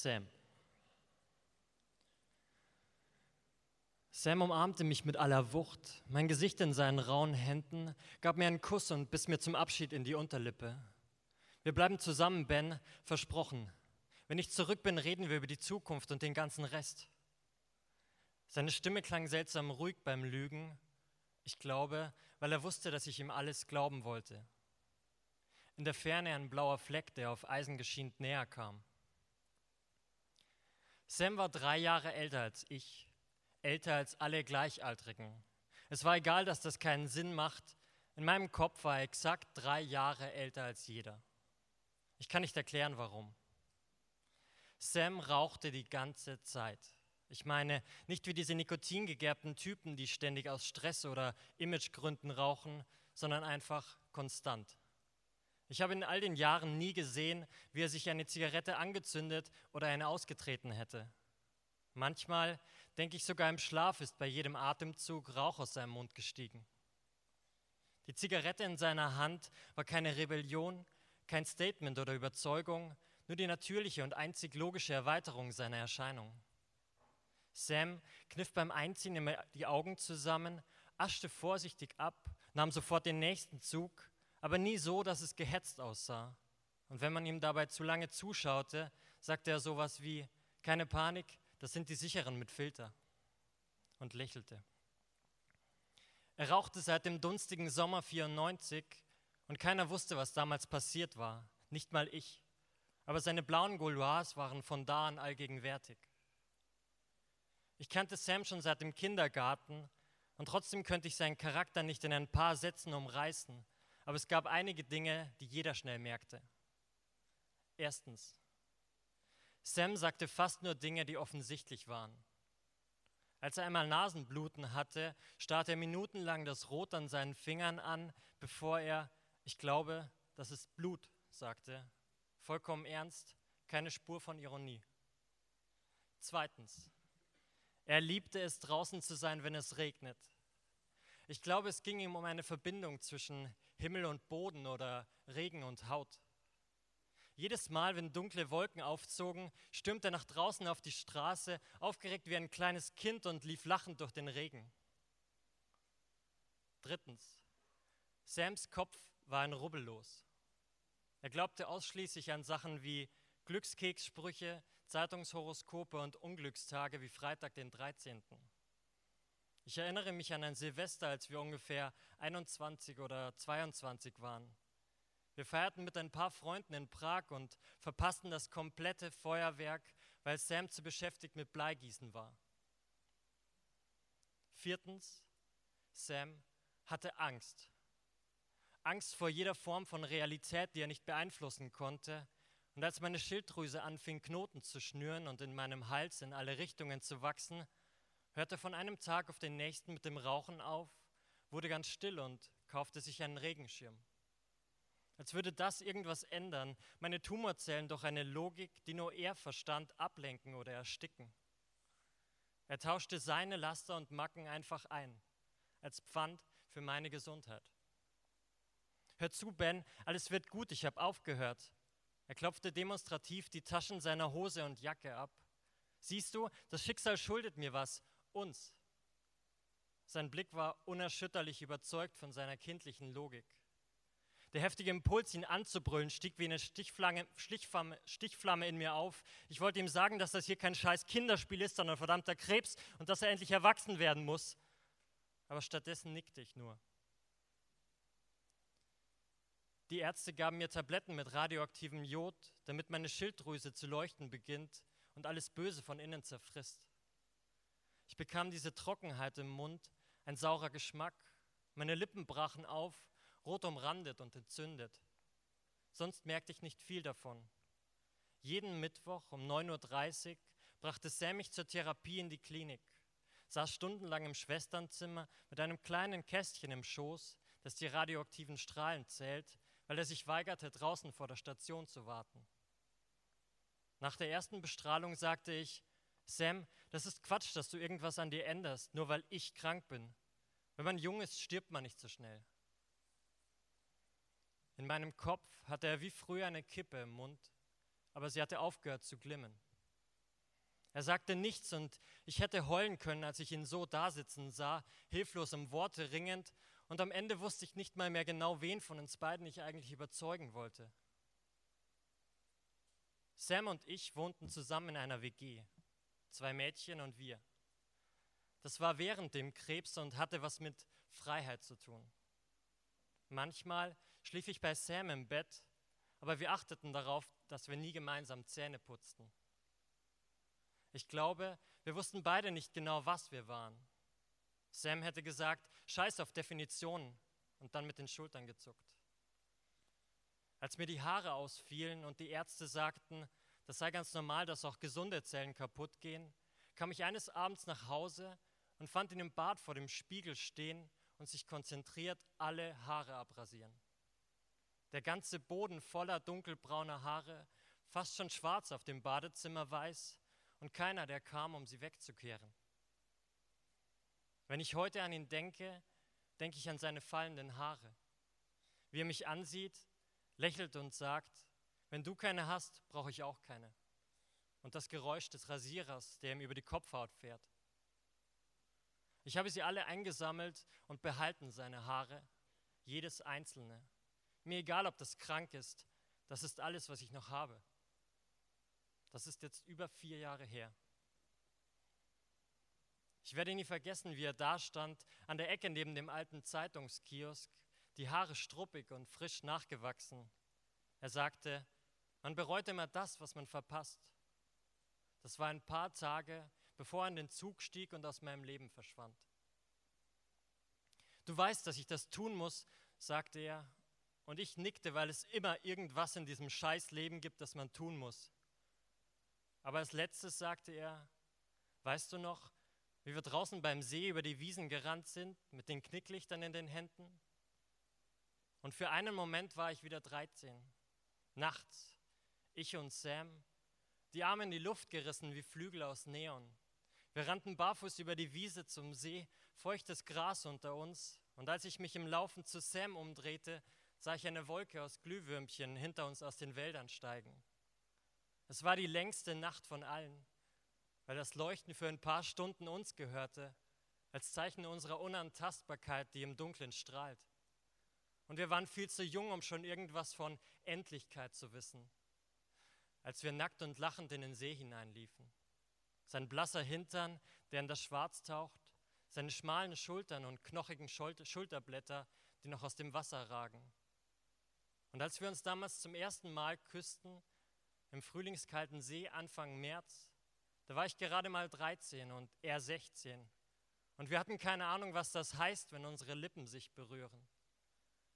Sam. Sam umarmte mich mit aller Wucht, mein Gesicht in seinen rauen Händen, gab mir einen Kuss und biss mir zum Abschied in die Unterlippe. Wir bleiben zusammen, Ben, versprochen. Wenn ich zurück bin, reden wir über die Zukunft und den ganzen Rest. Seine Stimme klang seltsam ruhig beim Lügen. Ich glaube, weil er wusste, dass ich ihm alles glauben wollte. In der Ferne ein blauer Fleck, der auf Eisen geschient näher kam. Sam war drei Jahre älter als ich, älter als alle Gleichaltrigen. Es war egal, dass das keinen Sinn macht. In meinem Kopf war er exakt drei Jahre älter als jeder. Ich kann nicht erklären, warum. Sam rauchte die ganze Zeit. Ich meine, nicht wie diese nikotingegerbten Typen, die ständig aus Stress oder Imagegründen rauchen, sondern einfach konstant. Ich habe in all den Jahren nie gesehen, wie er sich eine Zigarette angezündet oder eine ausgetreten hätte. Manchmal, denke ich sogar im Schlaf, ist bei jedem Atemzug Rauch aus seinem Mund gestiegen. Die Zigarette in seiner Hand war keine Rebellion, kein Statement oder Überzeugung, nur die natürliche und einzig logische Erweiterung seiner Erscheinung. Sam kniff beim Einziehen immer die Augen zusammen, aschte vorsichtig ab, nahm sofort den nächsten Zug, aber nie so, dass es gehetzt aussah. Und wenn man ihm dabei zu lange zuschaute, sagte er sowas wie, keine Panik, das sind die sicheren mit Filter. Und lächelte. Er rauchte seit dem dunstigen Sommer 94 und keiner wusste, was damals passiert war, nicht mal ich. Aber seine blauen Gaulois waren von da an allgegenwärtig. Ich kannte Sam schon seit dem Kindergarten und trotzdem könnte ich seinen Charakter nicht in ein paar Sätzen umreißen. Aber es gab einige Dinge, die jeder schnell merkte. Erstens, Sam sagte fast nur Dinge, die offensichtlich waren. Als er einmal Nasenbluten hatte, starrte er minutenlang das Rot an seinen Fingern an, bevor er ich glaube, das ist Blut, sagte, vollkommen ernst, keine Spur von Ironie. Zweitens, er liebte es, draußen zu sein, wenn es regnet. Ich glaube, es ging ihm um eine Verbindung zwischen Himmel und Boden oder Regen und Haut. Jedes Mal, wenn dunkle Wolken aufzogen, stürmte er nach draußen auf die Straße, aufgeregt wie ein kleines Kind und lief lachend durch den Regen. Drittens, Sams Kopf war ein Rubbellos. Er glaubte ausschließlich an Sachen wie Glückskekssprüche, Zeitungshoroskope und Unglückstage wie Freitag den 13. Ich erinnere mich an ein Silvester, als wir ungefähr 21 oder 22 waren. Wir feierten mit ein paar Freunden in Prag und verpassten das komplette Feuerwerk, weil Sam zu beschäftigt mit Bleigießen war. Viertens, Sam hatte Angst. Angst vor jeder Form von Realität, die er nicht beeinflussen konnte. Und als meine Schilddrüse anfing, Knoten zu schnüren und in meinem Hals in alle Richtungen zu wachsen, hörte von einem Tag auf den nächsten mit dem Rauchen auf, wurde ganz still und kaufte sich einen Regenschirm. Als würde das irgendwas ändern, meine Tumorzellen durch eine Logik, die nur er verstand, ablenken oder ersticken. Er tauschte seine Laster und Macken einfach ein, als Pfand für meine Gesundheit. Hör zu, Ben, alles wird gut, ich habe aufgehört. Er klopfte demonstrativ die Taschen seiner Hose und Jacke ab. Siehst du, das Schicksal schuldet mir was, uns. Sein Blick war unerschütterlich überzeugt von seiner kindlichen Logik. Der heftige Impuls, ihn anzubrüllen, stieg wie eine Stichflamme, Stichflamme in mir auf. Ich wollte ihm sagen, dass das hier kein scheiß Kinderspiel ist, sondern verdammter Krebs und dass er endlich erwachsen werden muss. Aber stattdessen nickte ich nur. Die Ärzte gaben mir Tabletten mit radioaktivem Jod, damit meine Schilddrüse zu leuchten beginnt und alles Böse von innen zerfrisst. Ich bekam diese Trockenheit im Mund, ein saurer Geschmack. Meine Lippen brachen auf, rot umrandet und entzündet. Sonst merkte ich nicht viel davon. Jeden Mittwoch um 9.30 Uhr brachte Sam mich zur Therapie in die Klinik, saß stundenlang im Schwesternzimmer mit einem kleinen Kästchen im Schoß, das die radioaktiven Strahlen zählt, weil er sich weigerte, draußen vor der Station zu warten. Nach der ersten Bestrahlung sagte ich, Sam, das ist Quatsch, dass du irgendwas an dir änderst, nur weil ich krank bin. Wenn man jung ist, stirbt man nicht so schnell. In meinem Kopf hatte er wie früher eine Kippe im Mund, aber sie hatte aufgehört zu glimmen. Er sagte nichts und ich hätte heulen können, als ich ihn so dasitzen sah, hilflos um Worte ringend, und am Ende wusste ich nicht mal mehr genau, wen von uns beiden ich eigentlich überzeugen wollte. Sam und ich wohnten zusammen in einer WG, zwei Mädchen und wir. Das war während dem Krebs und hatte was mit Freiheit zu tun. Manchmal schlief ich bei Sam im Bett, aber wir achteten darauf, dass wir nie gemeinsam Zähne putzten. Ich glaube, wir wussten beide nicht genau, was wir waren. Sam hätte gesagt, scheiß auf Definitionen und dann mit den Schultern gezuckt. Als mir die Haare ausfielen und die Ärzte sagten, das sei ganz normal, dass auch gesunde Zellen kaputt gehen, kam ich eines Abends nach Hause und fand ihn im Bad vor dem Spiegel stehen und sich konzentriert alle Haare abrasieren. Der ganze Boden voller dunkelbrauner Haare, fast schon schwarz auf dem Badezimmer weiß und keiner, der kam, um sie wegzukehren. Wenn ich heute an ihn denke, denke ich an seine fallenden Haare. Wie er mich ansieht, lächelt und sagt, wenn du keine hast, brauche ich auch keine. Und das Geräusch des Rasierers, der ihm über die Kopfhaut fährt. Ich habe sie alle eingesammelt und behalten seine Haare, jedes einzelne. Mir egal, ob das krank ist, das ist alles, was ich noch habe. Das ist jetzt über vier Jahre her. Ich werde nie vergessen, wie er da stand, an der Ecke neben dem alten Zeitungskiosk, die Haare struppig und frisch nachgewachsen. Er sagte, man bereut immer das, was man verpasst. Das war ein paar Tage, bevor er in den Zug stieg und aus meinem Leben verschwand. Du weißt, dass ich das tun muss, sagte er, und ich nickte, weil es immer irgendwas in diesem Scheißleben gibt, das man tun muss. Aber als letztes sagte er, weißt du noch, wie wir draußen beim See über die Wiesen gerannt sind, mit den Knicklichtern in den Händen? Und für einen Moment war ich wieder 13. Nachts, ich und Sam, die Arme in die Luft gerissen wie Flügel aus Neon. Wir rannten barfuß über die Wiese zum See, feuchtes Gras unter uns, und als ich mich im Laufen zu Sam umdrehte, sah ich eine Wolke aus Glühwürmchen hinter uns aus den Wäldern steigen. Es war die längste Nacht von allen, weil das Leuchten für ein paar Stunden uns gehörte, als Zeichen unserer Unantastbarkeit, die im Dunkeln strahlt. Und wir waren viel zu jung, um schon irgendwas von Endlichkeit zu wissen, als wir nackt und lachend in den See hineinliefen. Sein blasser Hintern, der in das Schwarz taucht, seine schmalen Schultern und knochigen Schulterblätter, die noch aus dem Wasser ragen. Und als wir uns damals zum ersten Mal küssten, im frühlingskalten See Anfang März. Da war ich gerade mal 13 und er 16. Und wir hatten keine Ahnung, was das heißt, wenn unsere Lippen sich berühren.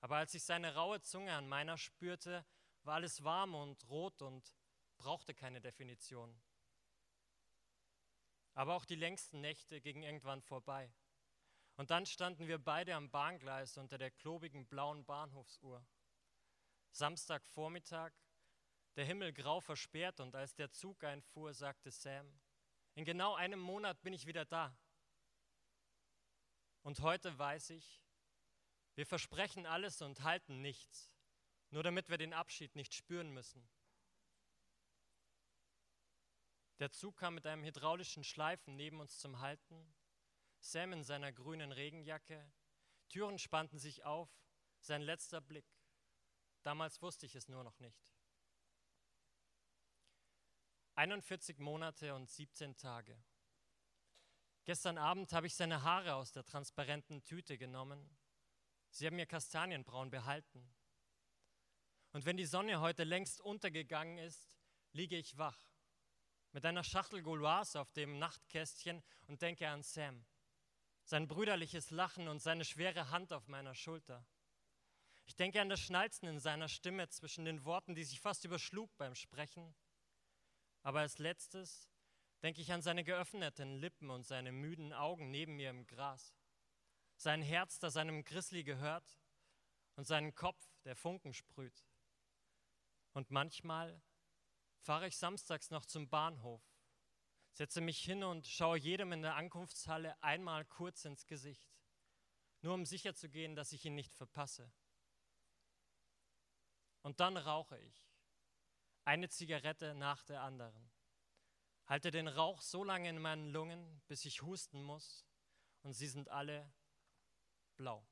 Aber als ich seine raue Zunge an meiner spürte, war alles warm und rot und brauchte keine Definition. Aber auch die längsten Nächte gingen irgendwann vorbei. Und dann standen wir beide am Bahngleis unter der klobigen blauen Bahnhofsuhr. Samstagvormittag, der Himmel grau versperrt und als der Zug einfuhr, sagte Sam, in genau einem Monat bin ich wieder da. Und heute weiß ich, wir versprechen alles und halten nichts, nur damit wir den Abschied nicht spüren müssen. Der Zug kam mit einem hydraulischen Schleifen neben uns zum Halten, Sam in seiner grünen Regenjacke, Türen spannten sich auf, sein letzter Blick. Damals wusste ich es nur noch nicht. 41 Monate und 17 Tage. Gestern Abend habe ich seine Haare aus der transparenten Tüte genommen. Sie haben mir Kastanienbraun behalten. Und wenn die Sonne heute längst untergegangen ist, liege ich wach mit einer Schachtel Gauloise auf dem Nachtkästchen und denke an Sam, sein brüderliches Lachen und seine schwere Hand auf meiner Schulter. Ich denke an das Schnalzen in seiner Stimme zwischen den Worten, die sich fast überschlug beim Sprechen aber als letztes denke ich an seine geöffneten Lippen und seine müden Augen neben mir im Gras. Sein Herz, das seinem Grizzly gehört und seinen Kopf, der Funken sprüht. Und manchmal fahre ich samstags noch zum Bahnhof, setze mich hin und schaue jedem in der Ankunftshalle einmal kurz ins Gesicht, nur um sicherzugehen, dass ich ihn nicht verpasse. Und dann rauche ich eine Zigarette nach der anderen, Halte den Rauch so lange in meinen Lungen, bis ich husten muss und sie sind alle blau.